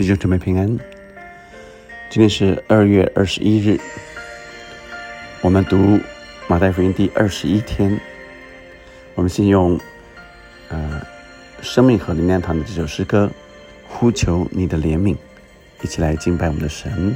弟兄姊妹平安。今天是二月二十一日，我们读马太福音第二十一天。我们先用呃生命和灵粮堂的这首诗歌《呼求你的怜悯》，一起来敬拜我们的神。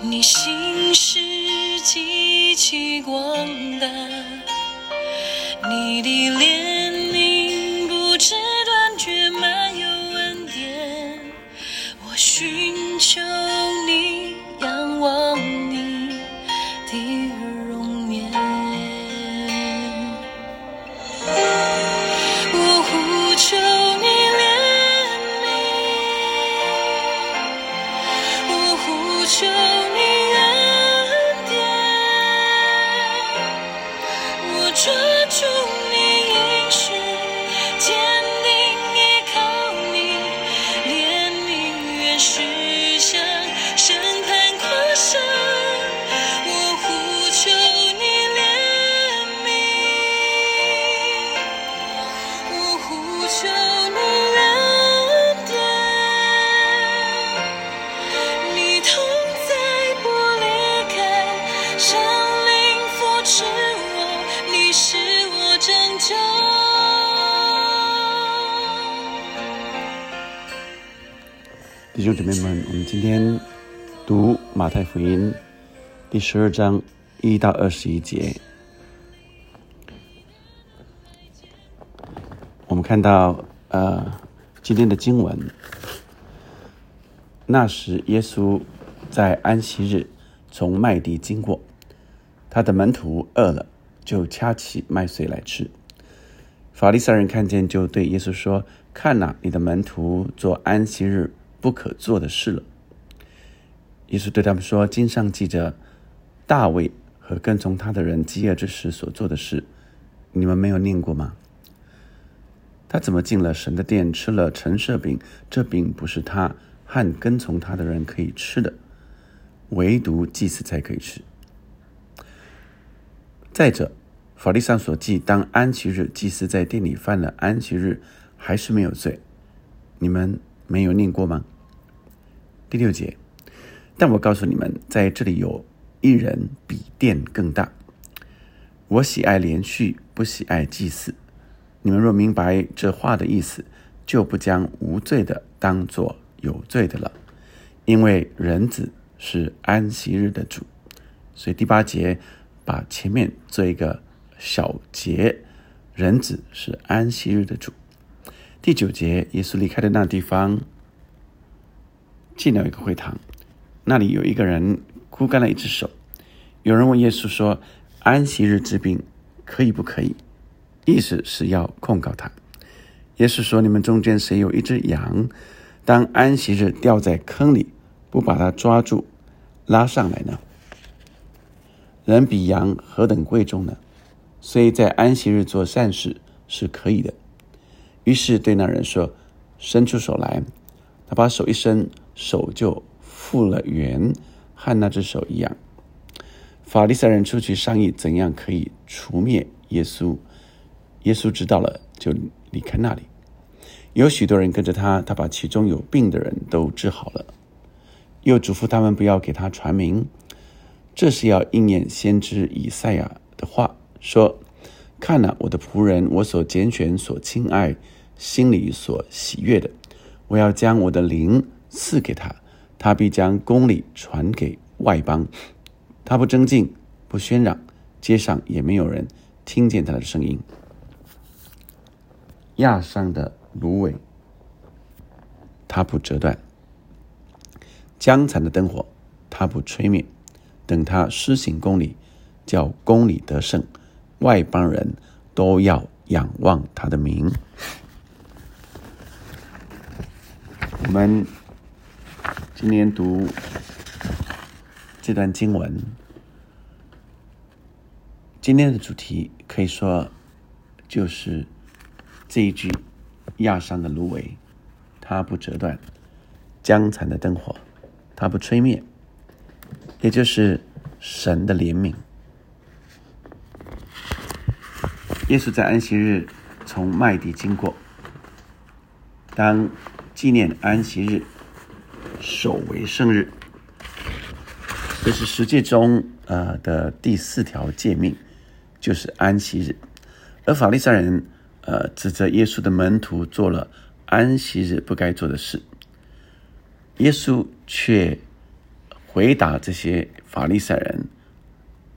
你心事极其广大。你的怜弟兄姊妹们，我们今天读马太福音第十二章一到二十一节。我们看到，呃，今天的经文。那时，耶稣在安息日从麦地经过，他的门徒饿了，就掐起麦穗来吃。法利赛人看见，就对耶稣说：“看哪，你的门徒做安息日不可做的事了。”耶稣对他们说：“经上记着大卫和跟从他的人饥饿之时所做的事，你们没有念过吗？他怎么进了神的殿，吃了陈设饼？这饼不是他和跟从他的人可以吃的，唯独祭司才可以吃。再者，法律上所记，当安息日祭司在店里犯了安息日，还是没有罪，你们没有念过吗？第六节，但我告诉你们，在这里有一人比殿更大。我喜爱连续，不喜爱祭祀。你们若明白这话的意思，就不将无罪的当作有罪的了，因为人子是安息日的主。所以第八节把前面做一个小节，人子是安息日的主。第九节，耶稣离开的那地方，进了一个会堂，那里有一个人枯干了一只手。有人问耶稣说：“安息日治病可以不可以？”意思是要控告他。耶稣说：“你们中间谁有一只羊，当安息日掉在坑里，不把它抓住，拉上来呢？人比羊何等贵重呢？所以在安息日做善事是可以的。”于是对那人说：“伸出手来。”他把手一伸，手就复了原，和那只手一样。法利赛人出去商议怎样可以除灭耶稣。耶稣知道了，就离开那里。有许多人跟着他，他把其中有病的人都治好了，又嘱咐他们不要给他传名。这是要应验先知以赛亚的话，说：“看哪，我的仆人，我所拣选、所亲爱、心里所喜悦的，我要将我的灵赐给他，他必将公理传给外邦。他不争竞，不喧嚷，街上也没有人听见他的声音。”亚上的芦苇，他不折断；江残的灯火，他不吹灭。等他施行公理，叫公理得胜，外邦人都要仰望他的名。我们今天读这段经文，今天的主题可以说就是这一句压伤的芦苇，它不折断；江残的灯火，它不吹灭。也就是神的怜悯。耶稣在安息日从麦地经过，当纪念安息日，守为圣日。这是十诫中呃的第四条诫命，就是安息日。而法利赛人呃指责耶稣的门徒做了安息日不该做的事，耶稣却回答这些法利赛人，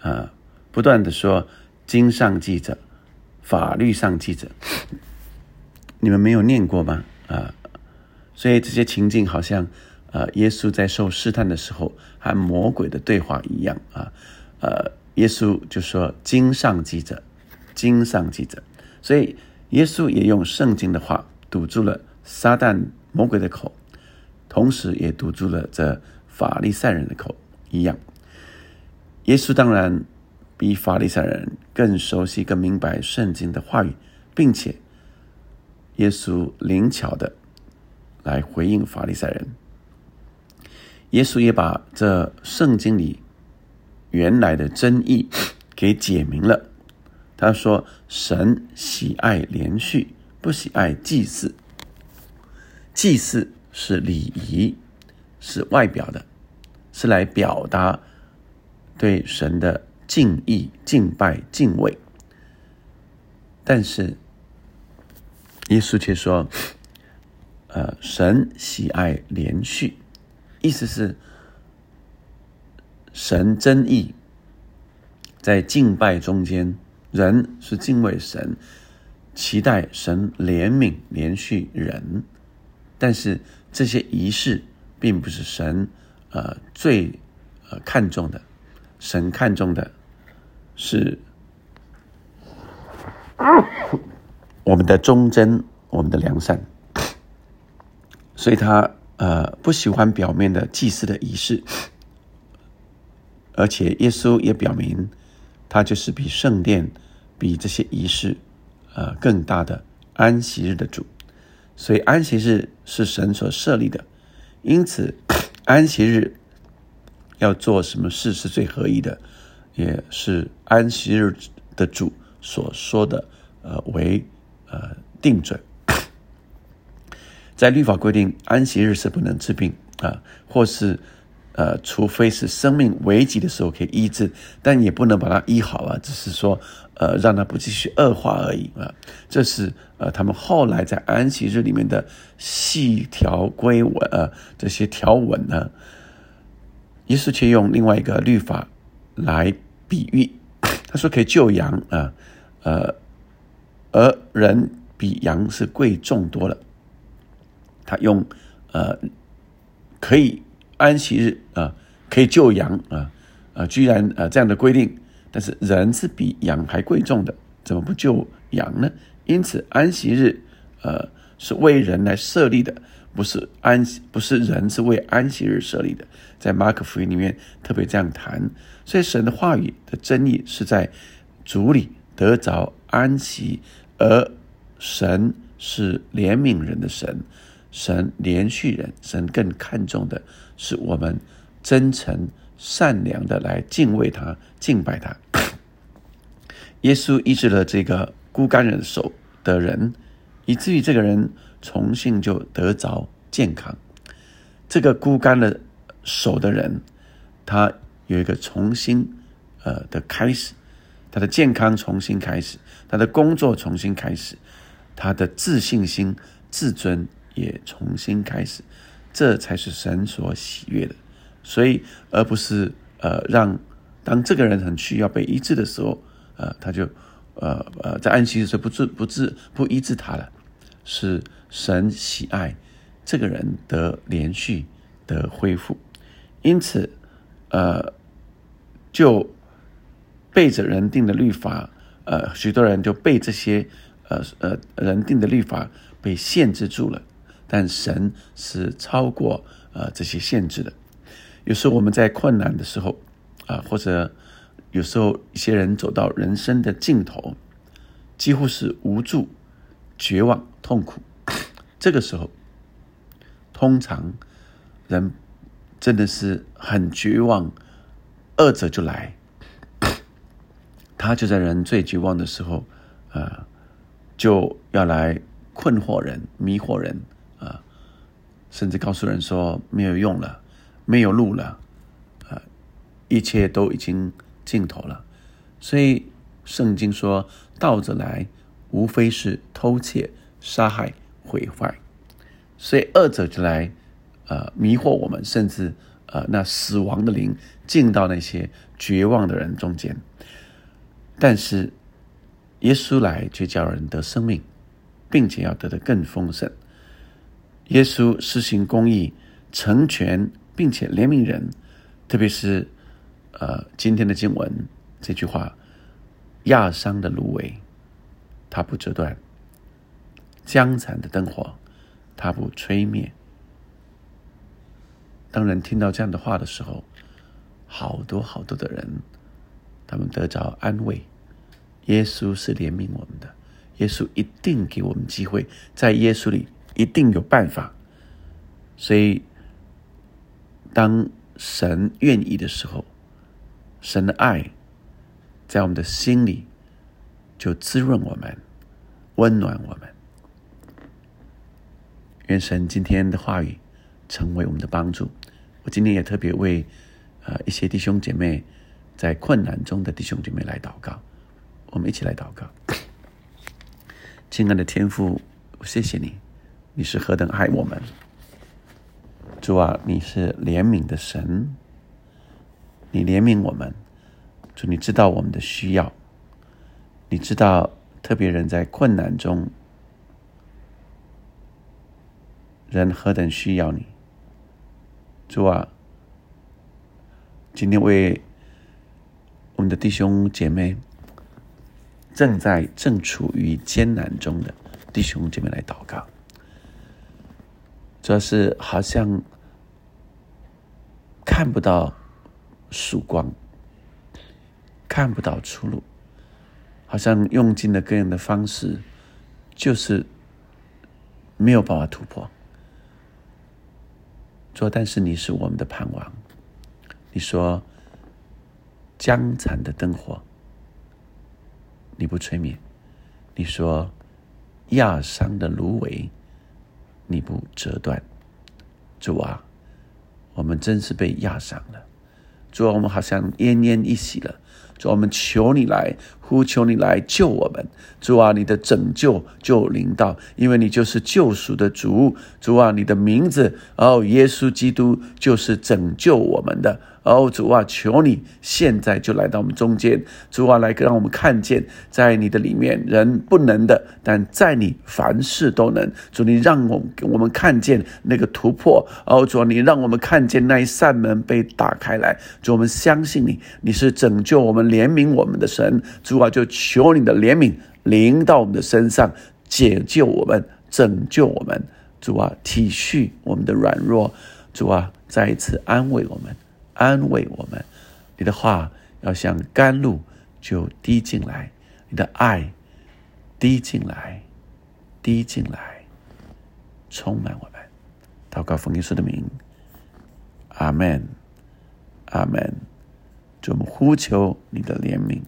啊，不断的说经上记着。法律上记着，你们没有念过吗？啊，所以这些情境好像，呃，耶稣在受试探的时候和魔鬼的对话一样啊，呃，耶稣就说经上记着，经上记着，所以耶稣也用圣经的话堵住了撒旦魔鬼的口，同时也堵住了这法利赛人的口一样。耶稣当然。比法利赛人更熟悉、更明白圣经的话语，并且耶稣灵巧的来回应法利赛人。耶稣也把这圣经里原来的真意给解明了。他说：“神喜爱连续，不喜爱祭祀。祭祀是礼仪，是外表的，是来表达对神的。”敬意、敬拜、敬畏，但是耶稣却说：“呃，神喜爱连续，意思是神真意在敬拜中间，人是敬畏神，期待神怜悯连续人，但是这些仪式并不是神呃最呃看重的。”神看重的是我们的忠贞，我们的良善，所以他呃不喜欢表面的祭祀的仪式，而且耶稣也表明，他就是比圣殿、比这些仪式呃更大的安息日的主，所以安息日是神所设立的，因此 安息日。要做什么事是最合意的，也是安息日的主所说的，呃，为呃定准。在律法规定，安息日是不能治病啊，或是呃，除非是生命危急的时候可以医治，但也不能把它医好啊，只是说呃，让它不继续恶化而已啊。这是呃，他们后来在安息日里面的细条规文呃，这些条文呢。耶稣却用另外一个律法来比喻，他说可以救羊啊，呃，而人比羊是贵重多了。他用呃可以安息日啊，可以救羊啊，啊，居然呃这样的规定，但是人是比羊还贵重的，怎么不救羊呢？因此安息日呃是为人来设立的。不是安息，不是人是为安息日设立的，在马可福音里面特别这样谈。所以神的话语的真意是在主里得着安息，而神是怜悯人的神，神连续人，神更看重的是我们真诚善良的来敬畏他、敬拜他。耶稣医治了这个孤干人手的人，以至于这个人。重新就得着健康。这个孤干的手的人，他有一个重新呃的开始，他的健康重新开始，他的工作重新开始，他的自信心、自尊也重新开始。这才是神所喜悦的。所以，而不是呃让当这个人很需要被医治的时候，呃，他就呃呃在安息的时候不治不治不医治他了。是神喜爱这个人的连续的恢复，因此，呃，就背着人定的律法，呃，许多人就被这些呃呃人定的律法被限制住了，但神是超过呃这些限制的。有时候我们在困难的时候啊，或者有时候一些人走到人生的尽头，几乎是无助、绝望、痛苦，这个时候，通常人真的是很绝望，恶者就来。他就在人最绝望的时候，啊，就要来困惑人、迷惑人，甚至告诉人说没有用了，没有路了，啊，一切都已经尽头了。所以圣经说，盗者来，无非是偷窃、杀害、毁坏。所以恶者就来，呃，迷惑我们，甚至呃，那死亡的灵进到那些绝望的人中间。但是，耶稣来却叫人得生命，并且要得的更丰盛。耶稣施行公义，成全并且怜悯人，特别是呃今天的经文这句话：压伤的芦苇，它不折断；江残的灯火，它不吹灭。当人听到这样的话的时候，好多好多的人。他们得着安慰。耶稣是怜悯我们的，耶稣一定给我们机会，在耶稣里一定有办法。所以，当神愿意的时候，神的爱在我们的心里就滋润我们，温暖我们。愿神今天的话语成为我们的帮助。我今天也特别为呃一些弟兄姐妹。在困难中的弟兄姐妹来祷告，我们一起来祷告。亲爱的天父，谢谢你，你是何等爱我们。主啊，你是怜悯的神，你怜悯我们。主，你知道我们的需要，你知道特别人在困难中，人何等需要你。主啊，今天为。我们的弟兄姐妹正在正处于艰难中的弟兄姐妹来祷告，主要是好像看不到曙光，看不到出路，好像用尽了各样的方式，就是没有办法突破。说，但是你是我们的盼望，你说。江残的灯火，你不吹灭；你说压伤的芦苇，你不折断。主啊，我们真是被压伤了。主啊，我们好像奄奄一息了。主，我们求你来，呼求你来救我们。主啊，你的拯救就临到，因为你就是救赎的主。主啊，你的名字哦，耶稣基督就是拯救我们的。哦，主啊，求你现在就来到我们中间，主啊，来让我们看见，在你的里面人不能的，但在你凡事都能。主，你让我我们看见那个突破。哦，主啊，你让我们看见那一扇门被打开来。主，我们相信你，你是拯救我们、怜悯我们的神。主啊，就求你的怜悯临到我们的身上，解救我们，拯救我们。主啊，体恤我们的软弱。主啊，再一次安慰我们。安慰我们，你的话要像甘露就滴进来，你的爱滴进来，滴进来，充满我们。祷告奉耶稣的名，阿门，阿门。就我们呼求你的怜悯。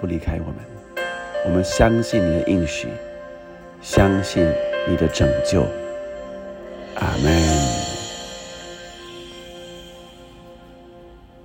不离开我们，我们相信你的应许，相信你的拯救。阿门。